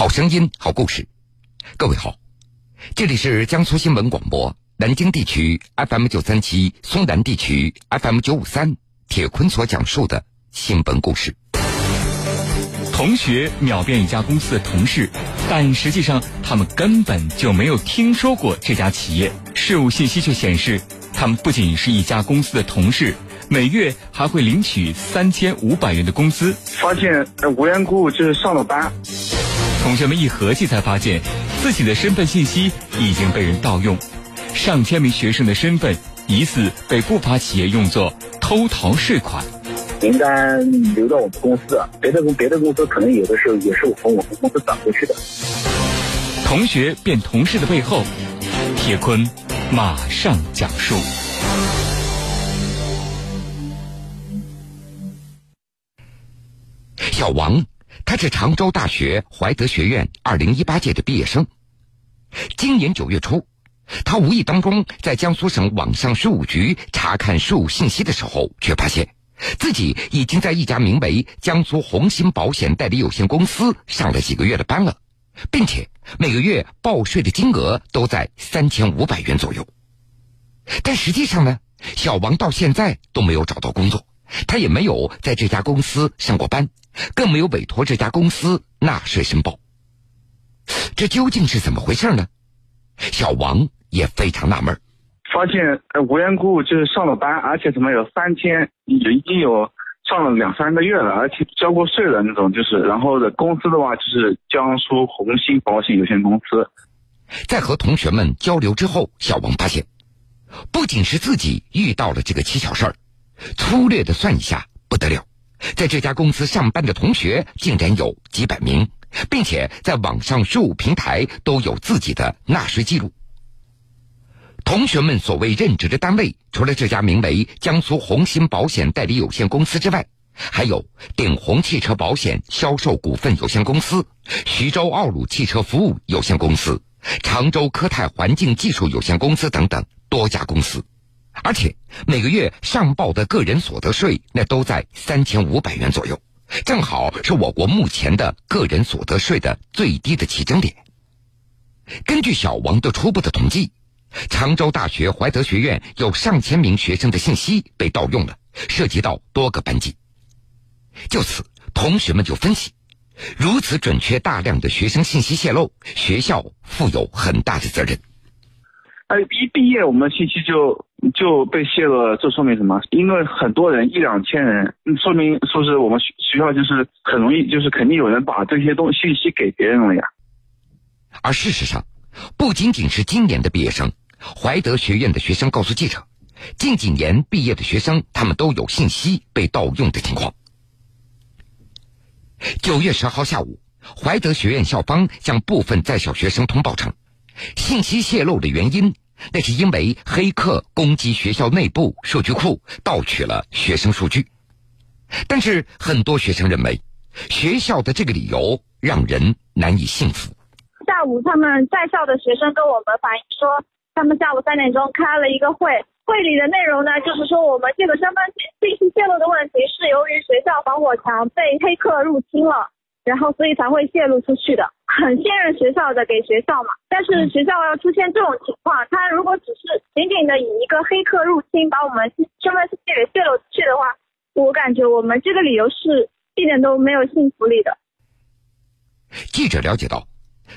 好声音，好故事。各位好，这里是江苏新闻广播南京地区 FM 九三七，松南地区 FM 九五三。铁坤所讲述的新闻故事。同学秒变一家公司的同事，但实际上他们根本就没有听说过这家企业。事务信息却显示，他们不仅是一家公司的同事。每月还会领取三千五百元的工资。发现无缘故就是上了班，同学们一合计才发现，自己的身份信息已经被人盗用，上千名学生的身份疑似被不法企业用作偷逃税款。名单留到我们公司，别的公别的公司可能有的时候也是我从我们公司转过去的。同学变同事的背后，铁坤马上讲述。小王，他是常州大学怀德学院二零一八届的毕业生。今年九月初，他无意当中在江苏省网上税务局查看税务信息的时候，却发现自己已经在一家名为江苏红星保险代理有限公司上了几个月的班了，并且每个月报税的金额都在三千五百元左右。但实际上呢，小王到现在都没有找到工作。他也没有在这家公司上过班，更没有委托这家公司纳税申报。这究竟是怎么回事呢？小王也非常纳闷。发现无缘故就是上了班，而且怎么有三千，已经有上了两三个月了，而且交过税的那种，就是然后的公司的话就是江苏红星保险有限公司。在和同学们交流之后，小王发现，不仅是自己遇到了这个蹊跷事儿。粗略的算一下，不得了，在这家公司上班的同学竟然有几百名，并且在网上税务平台都有自己的纳税记录。同学们所谓任职的单位，除了这家名为江苏红星保险代理有限公司之外，还有鼎宏汽车保险销售股份有限公司、徐州奥鲁汽车服务有限公司、常州科泰环境技术有限公司等等多家公司。而且每个月上报的个人所得税，那都在三千五百元左右，正好是我国目前的个人所得税的最低的起征点。根据小王的初步的统计，常州大学怀德学院有上千名学生的信息被盗用了，涉及到多个班级。就此，同学们就分析，如此准确大量的学生信息泄露，学校负有很大的责任。哎，一毕业我们信息就就被泄露了，这说明什么？因为很多人一两千人，说明说是我们学学校就是很容易，就是肯定有人把这些东信息给别人了呀。而事实上，不仅仅是今年的毕业生，怀德学院的学生告诉记者，近几年毕业的学生，他们都有信息被盗用的情况。九月十号下午，怀德学院校方向部分在校学生通报称。信息泄露的原因，那是因为黑客攻击学校内部数据库，盗取了学生数据。但是很多学生认为，学校的这个理由让人难以信服。下午，他们在校的学生跟我们反映说，他们下午三点钟开了一个会，会里的内容呢，就是说我们这个身份信息泄露的问题是由于学校防火墙被黑客入侵了。然后，所以才会泄露出去的，很信任学校的，给学校嘛。但是学校要出现这种情况，他如果只是仅仅的以一个黑客入侵把我们身份信息给泄露出去的话，我感觉我们这个理由是一点都没有信服力的。记者了解到，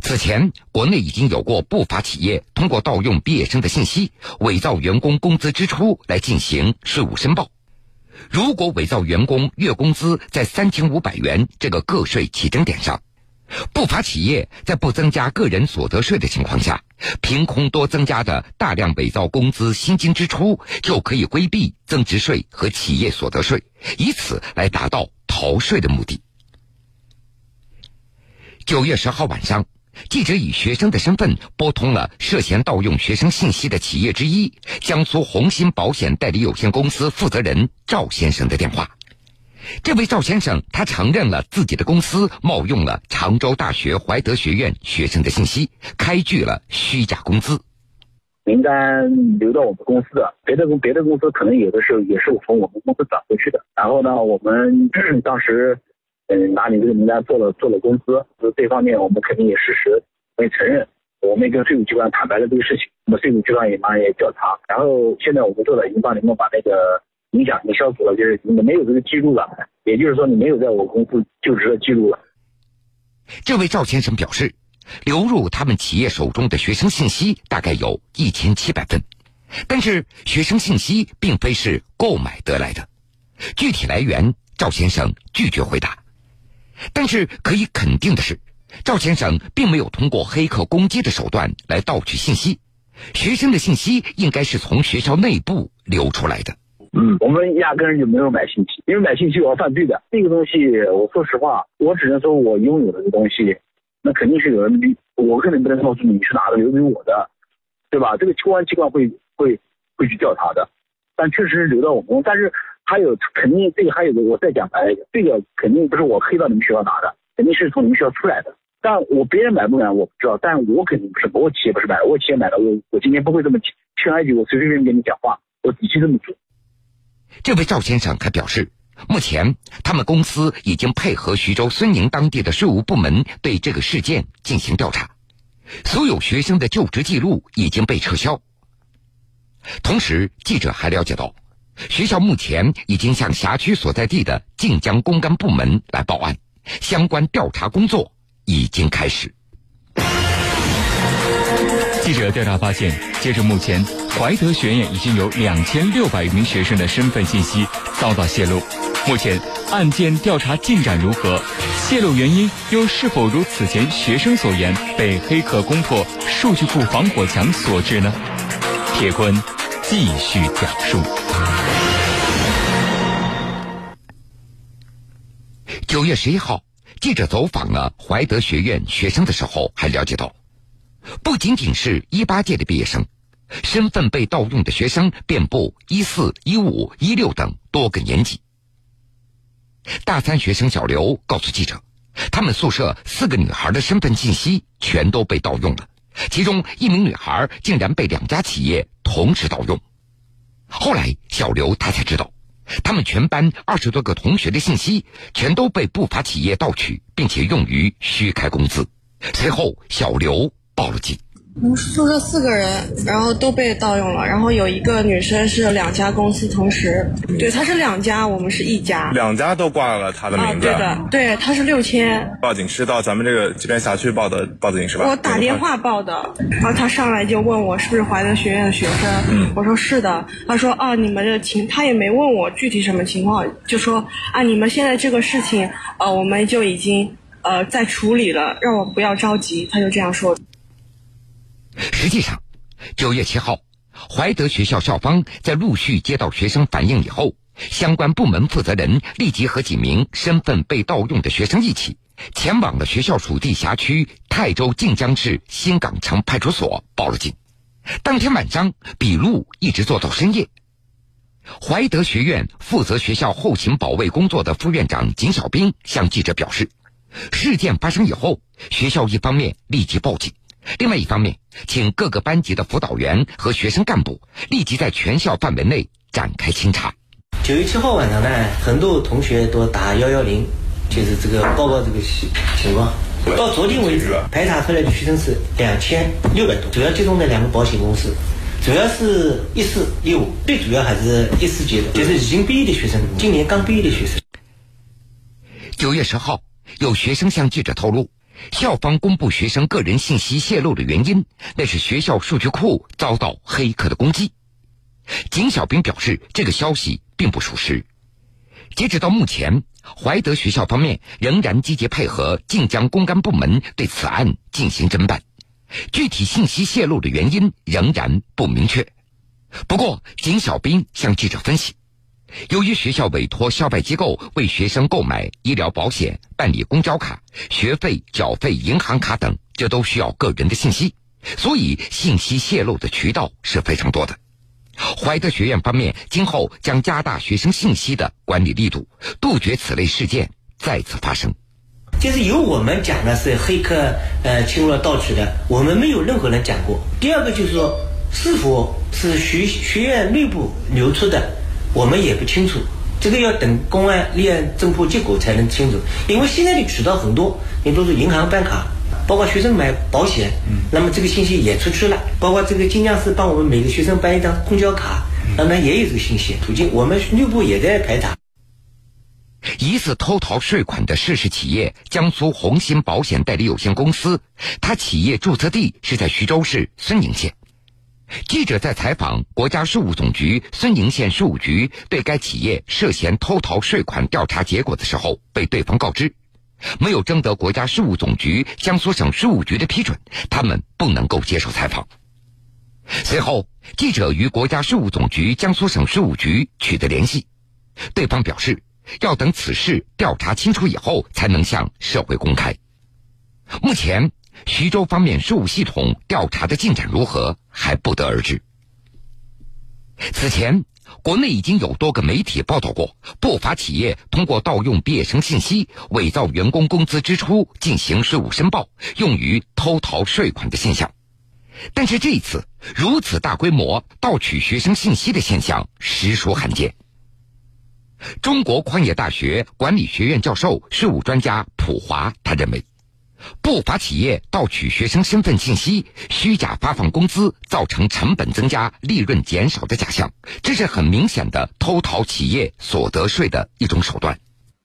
此前国内已经有过不法企业通过盗用毕业生的信息，伪造员工工资支出来进行税务申报。如果伪造员工月工资在三千五百元这个个税起征点上，不法企业在不增加个人所得税的情况下，凭空多增加的大量伪造工资薪金支出，就可以规避增值税和企业所得税，以此来达到逃税的目的。九月十号晚上。记者以学生的身份拨通了涉嫌盗用学生信息的企业之一——江苏红星保险代理有限公司负责人赵先生的电话。这位赵先生，他承认了自己的公司冒用了常州大学怀德学院学生的信息，开具了虚假工资。名单留到我们公司的，别的公别的公司可能有的时候也是我从我们公司转过去的。然后呢，我们 当时。嗯，拿你这个名单做了做了公司，这方面我们肯定也事实我也承认，我们也跟税务机关坦白了这个事情，那么税务机关也马上也调查，然后现在我们做的已经帮你们把那个影响给消除了，就是你们没有这个记录了，也就是说你没有在我公司就职的记录了。这位赵先生表示，流入他们企业手中的学生信息大概有一千七百份，但是学生信息并非是购买得来的，具体来源赵先生拒绝回答。但是可以肯定的是，赵先生并没有通过黑客攻击的手段来盗取信息，学生的信息应该是从学校内部流出来的。嗯，我们压根就没有买信息，因为买信息我要犯罪的。这个东西，我说实话，我只能说我拥有的这东西，那肯定是有人，我肯定不能告诉你是哪个留给我的，对吧？这个公安机关会会会去调查的，但确实是留到我们。但是还有肯定这个还有个，我再讲白，这个肯定不是我黑到你们学校拿的，肯定是从你们学校出来的。但我别人买不买我不知道，但我肯定不是，我企业不是买的，我企业买的，我我今天不会这么轻而易举，我随随便便跟你讲话，我底气这么足。这位赵先生还表示，目前他们公司已经配合徐州孙宁当地的税务部门对这个事件进行调查，所有学生的就职记录已经被撤销。同时，记者还了解到，学校目前已经向辖区所在地的晋江公安部门来报案，相关调查工作已经开始。记者调查发现，截至目前，怀德学院已经有两千六百余名学生的身份信息遭到泄露。目前案件调查进展如何？泄露原因又是否如此前学生所言被黑客攻破数据库防火墙所致呢？铁坤继续讲述。九月十一号，记者走访了怀德学院学生的时候，还了解到。不仅仅是一八届的毕业生，身份被盗用的学生遍布一四、一五、一六等多个年级。大三学生小刘告诉记者，他们宿舍四个女孩的身份信息全都被盗用了，其中一名女孩竟然被两家企业同时盗用。后来小刘他才知道，他们全班二十多个同学的信息全都被不法企业盗取，并且用于虚开工资。随后小刘。报了警。我们宿舍四个人，然后都被盗用了。然后有一个女生是两家公司同时，对，她是两家，我们是一家，两家都挂了她的名字。对的，对，她是六千。报警是到咱们这个这边辖区报的报警是吧？我打电话报的，然后她上来就问我是不是怀德学院的学生，嗯，我说是的。她说啊，你们的情，她也没问我具体什么情况，就说啊，你们现在这个事情，呃，我们就已经呃在处理了，让我不要着急。他就这样说。实际上，九月七号，怀德学校校方在陆续接到学生反映以后，相关部门负责人立即和几名身份被盗用的学生一起，前往了学校属地辖区泰州靖江市新港城派出所报了警。当天晚上，笔录一直做到深夜。怀德学院负责学校后勤保卫工作的副院长景小兵向记者表示，事件发生以后，学校一方面立即报警。另外一方面，请各个班级的辅导员和学生干部立即在全校范围内展开清查。九月七号晚上呢，很多同学都打幺幺零，就是这个报告这个情况。到昨天为止，排查出来的学生是两千六百多，主要集中在两个保险公司，主要是一四一五，最主要还是一四级的，就是已经毕业的学生，今年刚毕业的学生。九月十号，有学生向记者透露。校方公布学生个人信息泄露的原因，那是学校数据库遭到黑客的攻击。景小兵表示，这个消息并不属实。截止到目前，怀德学校方面仍然积极配合晋江公安部门对此案进行侦办，具体信息泄露的原因仍然不明确。不过，景小兵向记者分析。由于学校委托校外机构为学生购买医疗保险、办理公交卡、学费缴费银行卡等，这都需要个人的信息，所以信息泄露的渠道是非常多的。怀德学院方面今后将加大学生信息的管理力度，杜绝此类事件再次发生。就是由我们讲的是黑客呃侵入了盗取的，我们没有任何人讲过。第二个就是说，是否是学学院内部流出的？我们也不清楚，这个要等公安立案侦破结果才能清楚。因为现在的渠道很多，你都是银行办卡，包括学生买保险，那么这个信息也出去了。包括这个金江市帮我们每个学生办一张公交卡，那么也有这个信息途径。我们内部也在排查。疑似偷逃税款的涉事企业江苏红星保险代理有限公司，它企业注册地是在徐州市孙宁县。记者在采访国家税务总局孙营县税务局对该企业涉嫌偷逃税款调查结果的时候，被对方告知，没有征得国家税务总局江苏省税务局的批准，他们不能够接受采访。随后，记者与国家税务总局江苏省税务局取得联系，对方表示要等此事调查清楚以后才能向社会公开。目前。徐州方面税务系统调查的进展如何，还不得而知。此前，国内已经有多个媒体报道过不法企业通过盗用毕业生信息、伪造员工工资支出进行税务申报，用于偷逃税款的现象。但是这一次，如此大规模盗取学生信息的现象实属罕见。中国矿业大学管理学院教授、税务专家普华他认为。不法企业盗取学生身份信息、虚假发放工资，造成成本增加、利润减少的假象，这是很明显的偷逃企业所得税的一种手段。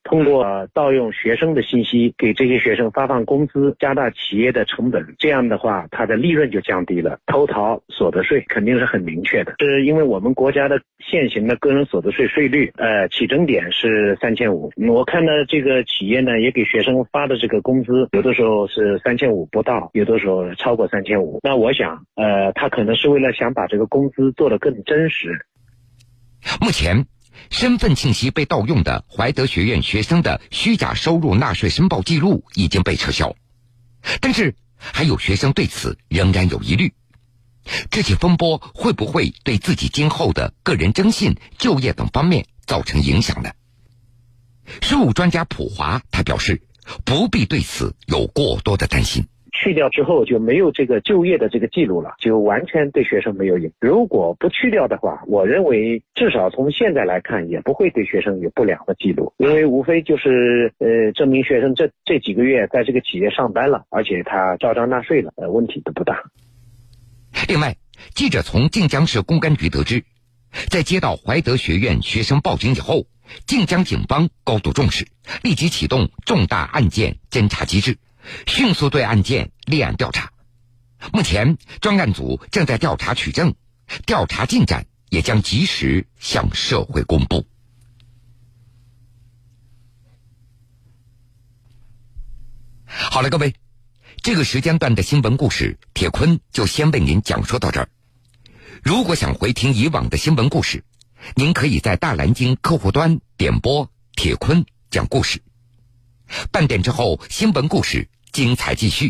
通过盗用学生的信息给这些学生发放工资，加大企业的成本，这样的话，它的利润就降低了。偷逃所得税肯定是很明确的，是因为我们国家的现行的个人所得税税率，呃，起征点是三千五。我看到这个企业呢，也给学生发的这个工资，有的时候是三千五不到，有的时候超过三千五。那我想，呃，他可能是为了想把这个工资做得更真实。目前。身份信息被盗用的怀德学院学生的虚假收入纳税申报记录已经被撤销，但是还有学生对此仍然有疑虑。这起风波会不会对自己今后的个人征信、就业等方面造成影响呢？税务专家普华他表示，不必对此有过多的担心。去掉之后就没有这个就业的这个记录了，就完全对学生没有影。如果不去掉的话，我认为至少从现在来看，也不会对学生有不良的记录，因为无非就是呃证明学生这这几个月在这个企业上班了，而且他照章纳税了，呃问题都不大。另外，记者从晋江市公安局得知，在接到怀德学院学生报警以后，晋江警方高度重视，立即启动重大案件侦查机制。迅速对案件立案调查，目前专案组正在调查取证，调查进展也将及时向社会公布。好了，各位，这个时间段的新闻故事，铁坤就先为您讲述到这儿。如果想回听以往的新闻故事，您可以在大蓝鲸客户端点播“铁坤讲故事”。半点之后，新闻故事。精彩继续。